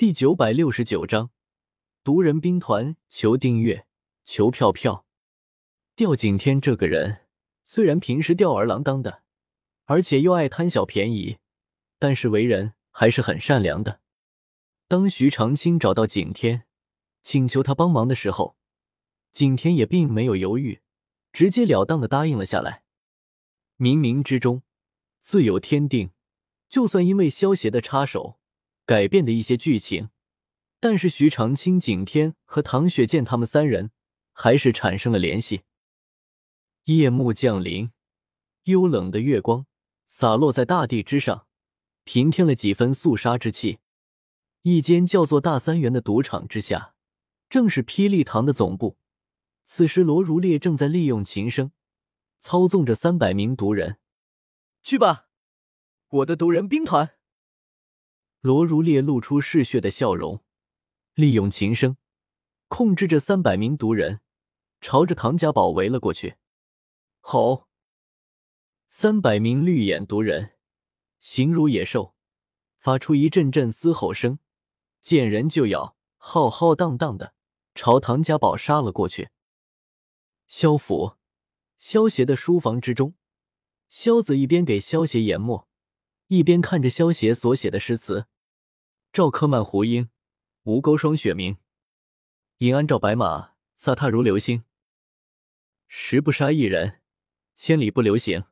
第九百六十九章，毒人兵团，求订阅，求票票。吊景天这个人虽然平时吊儿郎当的，而且又爱贪小便宜，但是为人还是很善良的。当徐长卿找到景天，请求他帮忙的时候，景天也并没有犹豫，直截了当的答应了下来。冥冥之中，自有天定。就算因为萧协的插手。改变的一些剧情，但是徐长卿、景天和唐雪见他们三人还是产生了联系。夜幕降临，幽冷的月光洒落在大地之上，平添了几分肃杀之气。一间叫做大三元的赌场之下，正是霹雳堂的总部。此时，罗如烈正在利用琴声操纵着三百名毒人。去吧，我的毒人兵团。罗如烈露出嗜血的笑容，利用琴声控制着三百名毒人，朝着唐家堡围了过去。吼！三百名绿眼毒人形如野兽，发出一阵阵嘶吼声，见人就咬，浩浩荡荡的朝唐家堡杀了过去。萧府，萧协的书房之中，萧子一边给萧协研墨。一边看着萧协所写的诗词：“赵柯曼胡缨，吴钩霜雪明。银鞍照白马，飒沓如流星。十不杀一人，千里不留行。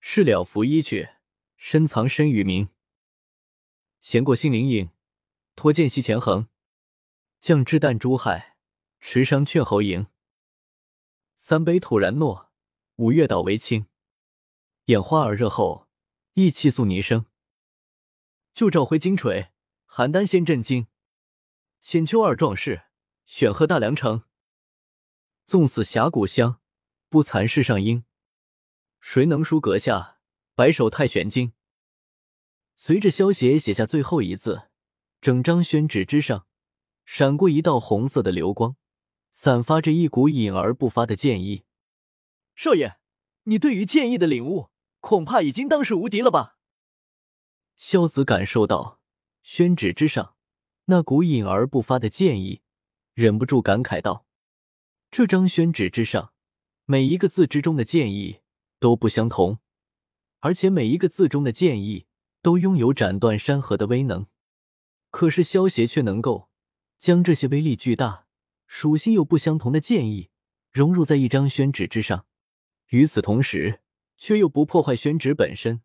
事了拂衣去，深藏身与名。闲过心灵影，脱剑西前横。将之弹珠海，持觞劝侯迎。三杯吐然诺，五岳倒为清。眼花耳热后。”意气肃泥声，就召回金锤，邯郸先震惊。千秋二壮士，选贺大梁城。纵死峡谷乡，不残世上英。谁能书阁下，白首太玄经？随着萧协写下最后一字，整张宣纸之上闪过一道红色的流光，散发着一股隐而不发的剑意。少爷，你对于剑意的领悟。恐怕已经当世无敌了吧？萧子感受到宣纸之上那股隐而不发的剑意，忍不住感慨道：“这张宣纸之上每一个字之中的剑意都不相同，而且每一个字中的剑意都拥有斩断山河的威能。可是萧协却能够将这些威力巨大、属性又不相同的剑意融入在一张宣纸之上。与此同时。”却又不破坏宣纸本身，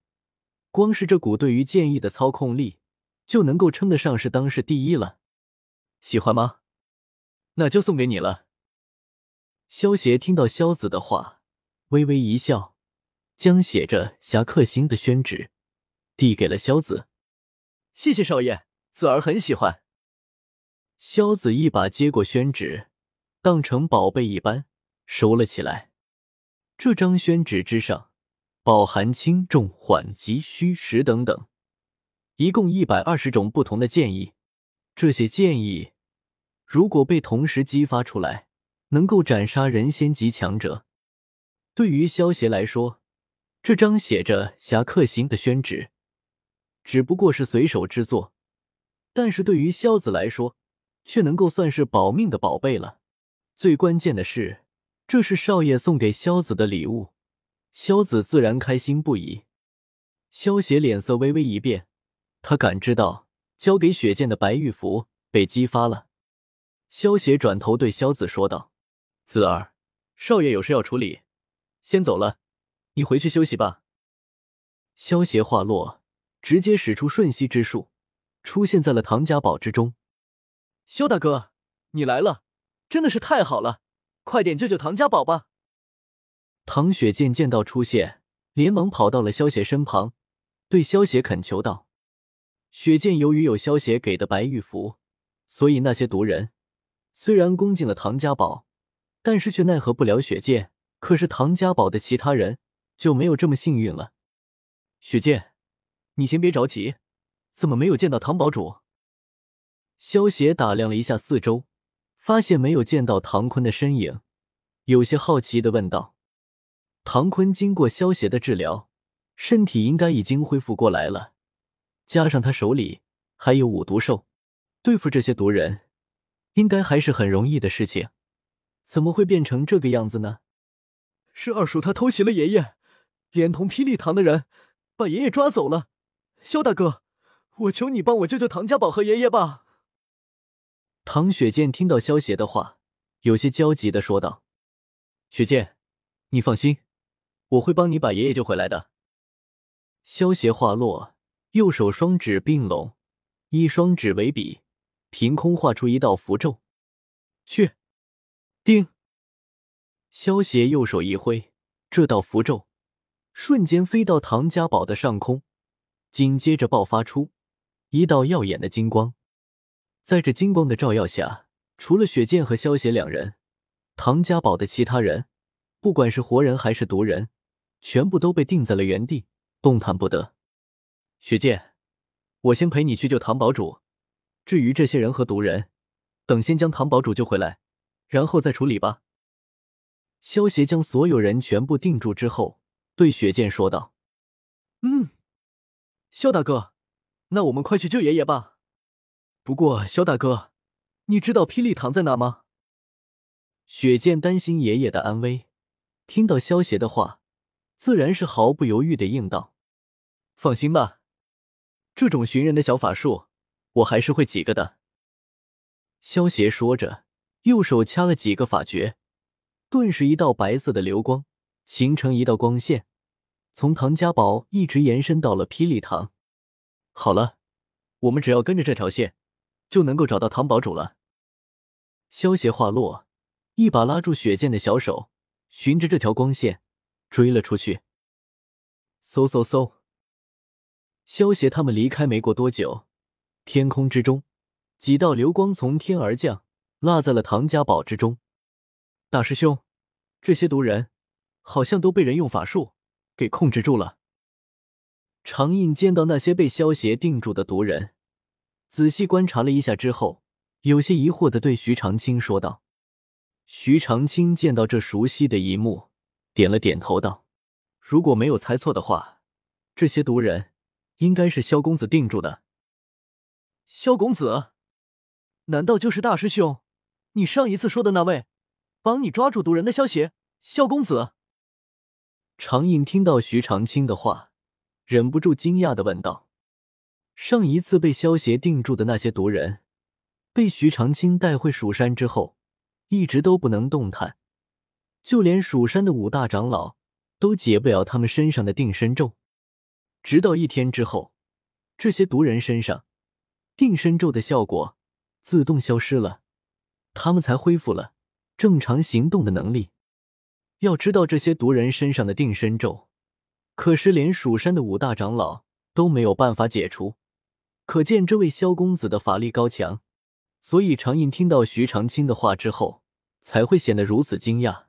光是这股对于剑意的操控力，就能够称得上是当世第一了。喜欢吗？那就送给你了。萧协听到萧子的话，微微一笑，将写着“侠客行”的宣纸递给了萧子。谢谢少爷，子儿很喜欢。萧子一把接过宣纸，当成宝贝一般收了起来。这张宣纸之上。饱含轻重缓急虚实等等，一共一百二十种不同的建议。这些建议如果被同时激发出来，能够斩杀人仙级强者。对于萧协来说，这张写着“侠客行”的宣纸只不过是随手之作，但是对于萧子来说，却能够算是保命的宝贝了。最关键的是，这是少爷送给萧子的礼物。萧子自然开心不已，萧协脸色微微一变，他感知到交给雪剑的白玉符被激发了。萧邪转头对萧子说道：“子儿，少爷有事要处理，先走了，你回去休息吧。”萧邪话落，直接使出瞬息之术，出现在了唐家堡之中。萧大哥，你来了，真的是太好了，快点救救唐家堡吧！唐雪见见到出现，连忙跑到了萧邪身旁，对萧邪恳求道：“雪见由于有萧协给的白玉符，所以那些毒人虽然攻进了唐家堡，但是却奈何不了雪见。可是唐家堡的其他人就没有这么幸运了。雪见，你先别着急，怎么没有见到唐堡主？”萧协打量了一下四周，发现没有见到唐坤的身影，有些好奇的问道。唐坤经过萧协的治疗，身体应该已经恢复过来了。加上他手里还有五毒兽，对付这些毒人，应该还是很容易的事情，怎么会变成这个样子呢？是二叔他偷袭了爷爷，连同霹雳堂的人把爷爷抓走了。萧大哥，我求你帮我救救唐家宝和爷爷吧。唐雪见听到萧邪的话，有些焦急的说道：“雪见，你放心，我会帮你把爷爷救回来的。”萧邪话落，右手双指并拢，一双指为笔，凭空画出一道符咒。去，定。萧邪右手一挥，这道符咒瞬间飞到唐家堡的上空，紧接着爆发出一道耀眼的金光。在这金光的照耀下，除了雪剑和萧邪两人，唐家堡的其他人，不管是活人还是毒人，全部都被定在了原地，动弹不得。雪见，我先陪你去救唐堡主，至于这些人和毒人，等先将唐堡主救回来，然后再处理吧。萧协将所有人全部定住之后，对雪见说道：“嗯，萧大哥，那我们快去救爷爷吧。”不过，萧大哥，你知道霹雳堂在哪吗？雪见担心爷爷的安危，听到萧协的话，自然是毫不犹豫的应道：“放心吧，这种寻人的小法术，我还是会几个的。”萧邪说着，右手掐了几个法诀，顿时一道白色的流光形成一道光线，从唐家堡一直延伸到了霹雳堂。好了，我们只要跟着这条线。就能够找到唐堡主了。萧邪话落，一把拉住雪剑的小手，循着这条光线追了出去。嗖嗖嗖！萧邪他们离开没过多久，天空之中几道流光从天而降，落在了唐家堡之中。大师兄，这些毒人好像都被人用法术给控制住了。长印见到那些被萧邪定住的毒人。仔细观察了一下之后，有些疑惑的对徐长青说道：“徐长青见到这熟悉的一幕，点了点头道：‘如果没有猜错的话，这些毒人应该是萧公子定住的。’萧公子，难道就是大师兄？你上一次说的那位，帮你抓住毒人的萧邪？萧公子？”长印听到徐长青的话，忍不住惊讶的问道。上一次被萧邪定住的那些毒人，被徐长青带回蜀山之后，一直都不能动弹，就连蜀山的五大长老都解不了他们身上的定身咒。直到一天之后，这些毒人身上定身咒的效果自动消失了，他们才恢复了正常行动的能力。要知道，这些毒人身上的定身咒，可是连蜀山的五大长老都没有办法解除。可见这位萧公子的法力高强，所以长印听到徐长卿的话之后，才会显得如此惊讶。